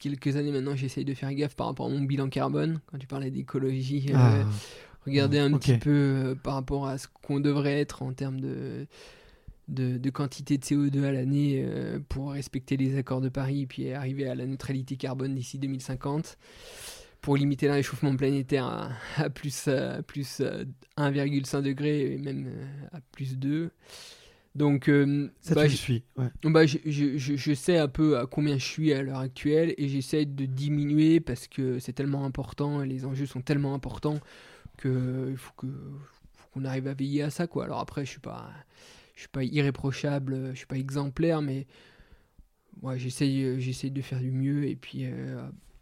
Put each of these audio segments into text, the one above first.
Quelques années maintenant, j'essaye de faire gaffe par rapport à mon bilan carbone. Quand tu parlais d'écologie, euh, Ah. regarder un petit peu euh, par rapport à ce qu'on devrait être en termes de, de, de quantité de CO2 à l'année euh, pour respecter les accords de Paris et puis arriver à la neutralité carbone d'ici 2050 pour limiter le réchauffement planétaire à, à plus, à plus euh, 1,5 degré et même euh, à plus 2. Donc, euh, Ça, bah, tu le j- suis. Ouais. bah, je, je- je- je sais un peu à combien je suis à l'heure actuelle et j'essaie de diminuer parce que c'est tellement important et les enjeux sont tellement importants que il faut que qu'on arrive à veiller à ça quoi. Alors après je suis pas je suis pas irréprochable, je suis pas exemplaire mais ouais, j'essaye j'essaye de faire du mieux et puis euh,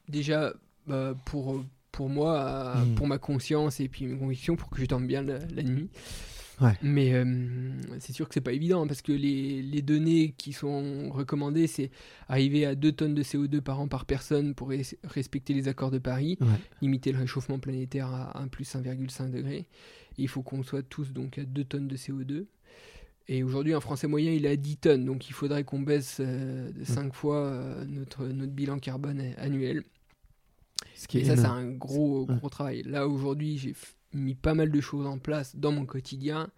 déjà bah, pour pour moi Mhm. pour ma conscience et puis mes convictions pour que je dorme bien la, la nuit. Ouais. Mais euh, c'est sûr que c'est pas évident parce que les, les données qui sont recommandées, c'est arriver à 2 tonnes de CO2 par an par personne pour res- respecter les accords de Paris, Ouais. limiter le réchauffement planétaire à 1 plus 1,5 degré. Et il faut qu'on soit tous donc à 2 tonnes de CO2. Et aujourd'hui, un Français moyen, il est à 10 tonnes. Donc il faudrait qu'on baisse euh, de 5 fois euh, notre, notre bilan carbone annuel. Ce qui est Et ça, c'est un gros, gros travail. Là, aujourd'hui, j'ai mis pas mal de choses en place dans mon quotidien.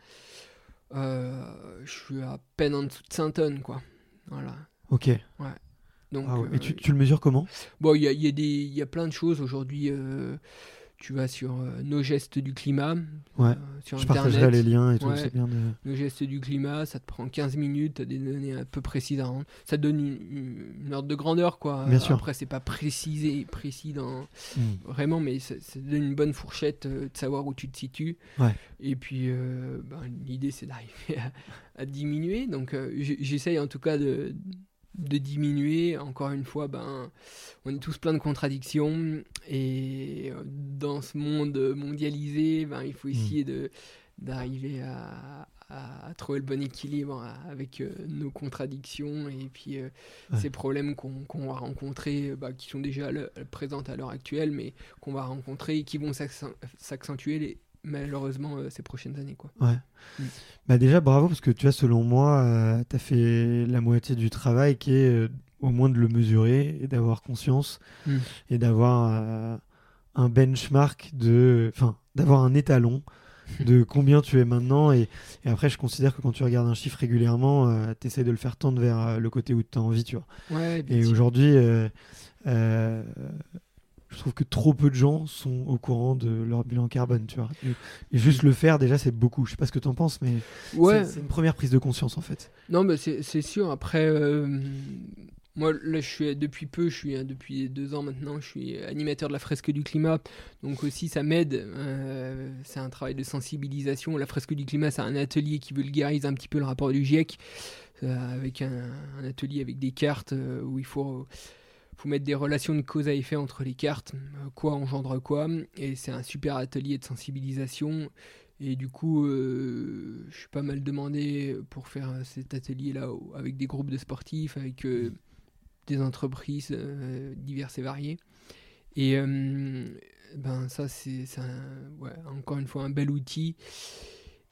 Euh, je suis à peine en dessous de 5 tonnes, quoi. Voilà. Ok. Donc, Ah ouais. euh, Et tu, tu le mesures comment? Bon, il y a, y a plein de choses aujourd'hui. euh, tu vas sur euh, nos gestes du climat, Ouais. euh, sur Je Internet. partagerai les liens et tout. Ouais. C'est bien de. Le geste du climat, ça te prend 15 minutes, tu as des données un peu précises à rendre. Ça te donne une, une ordre de grandeur, quoi. Bien sûr. Après, c'est pas précisé, précis dans, Hmm. vraiment, mais ça, ça te donne une bonne fourchette euh, de savoir où tu te situes. Ouais. Et puis, ben, l'idée, c'est d'arriver à, à diminuer. Donc, j'essaye en tout cas de, de diminuer. Encore une fois, ben, on est tous plein de contradictions. Et euh, dans ce monde mondialisé, ben, il faut Mm. essayer de d'arriver à, à- trouver le bon équilibre avec euh, nos contradictions et puis euh, Ouais. ces problèmes qu'on qu'on va rencontrer, bah, qui sont déjà le- présentes à l'heure actuelle, mais qu'on va rencontrer et qui vont s'accent- s'accentuer malheureusement euh, ces prochaines années. Quoi. Ouais. Mm. Bah déjà, bravo, parce que tu vois, selon moi, tu as fait la moitié du travail qui est euh, au moins de le mesurer et d'avoir conscience Mm. et d'avoir euh, un benchmark de. Enfin, d'avoir un étalon de combien tu es maintenant. Et, et après, je considère que quand tu regardes un chiffre régulièrement, tu essaies de le faire tendre vers euh, le côté où tu as envie, tu vois. Ouais, Et aujourd'hui, euh, euh, je trouve que trop peu de gens sont au courant de leur bilan carbone, tu vois. Et, juste le faire, déjà, c'est beaucoup. Je sais pas ce que tu en penses, mais Ouais. c'est- une première prise de conscience, en fait. Non, mais c'est sûr. Après, euh, moi, là, je suis depuis peu, je suis hein, depuis deux ans maintenant, je suis animateur de la fresque du climat. Donc aussi, ça m'aide. euh, c'est un travail de sensibilisation. La fresque du climat, c'est un atelier qui vulgarise un petit peu le rapport du GIEC, euh, avec un, un atelier avec des cartes où il faut mettre des relations de cause à effet entre les cartes, euh, quoi engendre quoi, et c'est un super atelier de sensibilisation. Et du coup, euh, je suis pas mal demandé pour faire cet atelier-là avec des groupes de sportifs, avec euh, des entreprises diverses et variées. Et ben ça, c'est encore une fois un bel outil.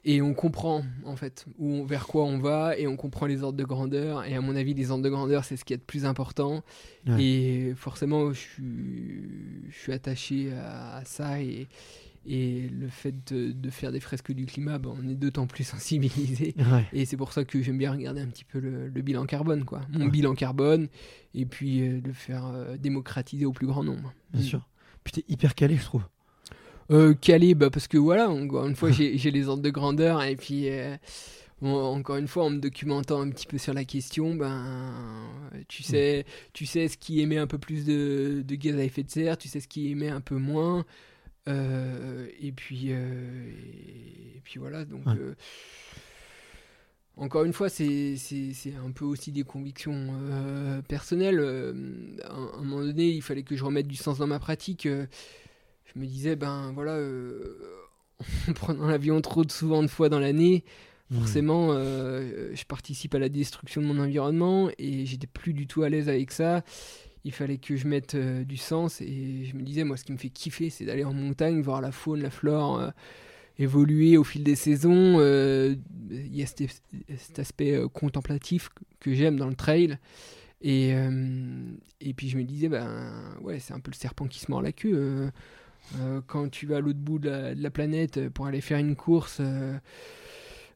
Et on comprend en fait où on- vers quoi on va et on comprend les ordres de grandeur. Et à mon avis, les ordres de grandeur, c'est ce qui est de plus important. Ouais. Et forcément, je suis, je suis attaché à, à ça. Et, et le fait de, de faire des fresques du climat, ben, on est d'autant plus sensibilisé. Ouais. Et c'est pour ça que j'aime bien regarder un petit peu le, le bilan carbone, quoi. Mon Ouais. bilan carbone, et puis euh, le faire euh, démocratiser au plus grand nombre. Bien Mm. sûr. Puis t'es hyper calé, je trouve. Euh, calé, bah, parce que voilà, encore une fois, j'ai les ordres de grandeur, et puis euh, encore une fois, en me documentant un petit peu sur la question, ben, tu sais, tu sais ce qui émet un peu plus de, de gaz à effet de serre, tu sais ce qui émet un peu moins, euh, et puis, euh, et, puis voilà, donc. Ouais. euh, encore une fois, c'est un peu aussi des convictions personnelles. À, un, moment donné, il fallait que je remette du sens dans ma pratique. Euh, je me disais, ben voilà, en prenant l'avion trop de souvent de fois dans l'année, mmh. forcément, je participe à la destruction de mon environnement et j'étais plus du tout à l'aise avec ça. Il fallait que je mette du sens et je me disais, moi, ce qui me fait kiffer, c'est d'aller en montagne, voir la faune, la flore évoluer au fil des saisons. Euh, il y a cet, aspect euh, contemplatif que j'aime dans le trail. Et, euh, et puis je me disais, ben ouais, c'est un peu le serpent qui se mord la queue. Quand tu vas à l'autre bout de la, planète pour aller faire une course,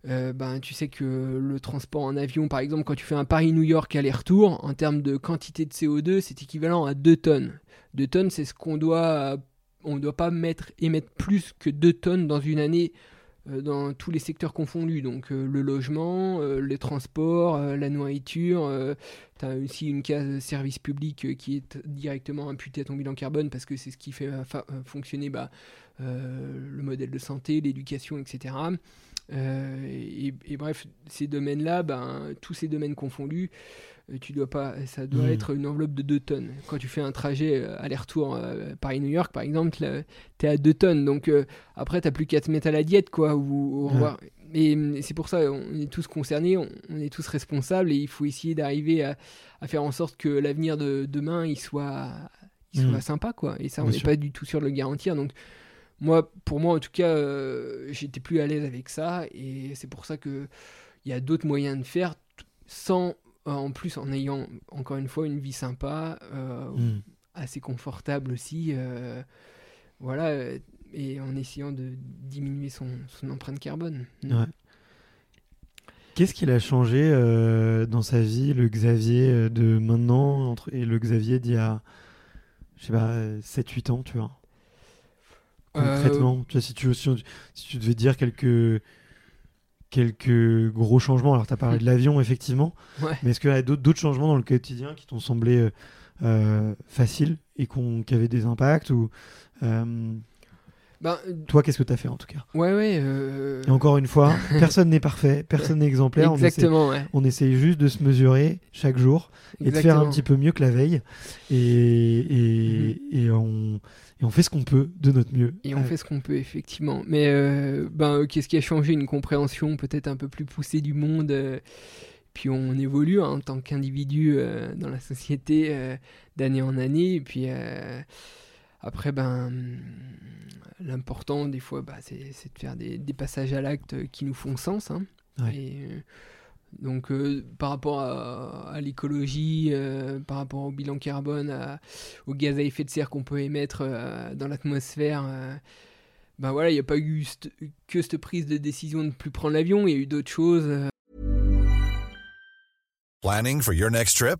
ben, tu sais que le transport en avion, par exemple, quand tu fais un Paris-New York aller-retour, en termes de quantité de CO2, c'est équivalent à 2 tonnes. 2 tonnes, c'est ce qu'on doit on ne doit pas mettre, émettre plus que 2 tonnes dans une année euh, dans tous les secteurs confondus. Donc euh, le logement, euh, les transports, la nourriture. tu as aussi une case service public qui est directement imputée à ton bilan carbone parce que c'est ce qui fait fonctionner bah, le modèle de santé, l'éducation, etc. Et, bref, ces domaines-là, ben, tous ces domaines confondus, euh, tu dois pas, ça doit hmm. être une enveloppe de 2 tonnes. Quand tu fais un trajet euh, aller-retour euh, Paris-New York, par exemple, tu es à 2 tonnes. Donc après, tu plus qu'à te mettre à la diète, quoi. Ou, Et, c'est pour ça, on est tous concernés, on, est tous responsables et il faut essayer d'arriver à, faire en sorte que l'avenir de demain, il soit, il soit hmm. sympa, quoi. Et ça, on n'est pas du tout sûr de le garantir. Donc moi, pour moi, en tout cas, j'étais plus à l'aise avec ça et c'est pour ça que il y a d'autres moyens de faire sans euh, en plus en ayant encore une fois une vie sympa, euh, hmm. assez confortable aussi, euh, voilà, et en essayant de diminuer son, empreinte carbone. Hmm. Qu'est-ce qu'il a changé dans sa vie, le Xavier de maintenant entre, et le Xavier d'il y a, je sais pas, 7-8 ans, tu vois? Concrètement, tu vois, si, tu, si tu devais dire quelques quelques gros changements. Alors, tu as parlé de l'avion, effectivement. Mais est-ce qu'il y a d'autres changements dans le quotidien qui t'ont semblé euh, euh, faciles et qui avaient des impacts ou, euh, ben, Toi, qu'est-ce que tu as fait en tout cas? Ouais, ouais. Et encore une fois, personne n'est parfait, personne n'est exemplaire. Exactement, on essaie, on essaye juste de se mesurer chaque jour et de faire un petit peu mieux que la veille. Et, et, mhm. et on et on fait ce qu'on peut de notre mieux. Et on fait ce qu'on peut, effectivement. Mais euh, ben, euh, qu'est-ce qui a changé? Une compréhension peut-être un peu plus poussée du monde. Euh, puis on évolue hein, en tant qu'individu dans la société d'année en année. Et puis après, ben, l'important des fois, bah, c'est de faire des, passages à l'acte qui nous font sens. Hein. Et, donc euh, par rapport à, l'écologie, euh, par rapport au bilan carbone, au gaz à effet de serre qu'on peut émettre euh, dans l'atmosphère, ben voilà, il n'y a pas eu que cette prise de décision de ne plus prendre l'avion, il y a eu d'autres choses. Planning for your next trip?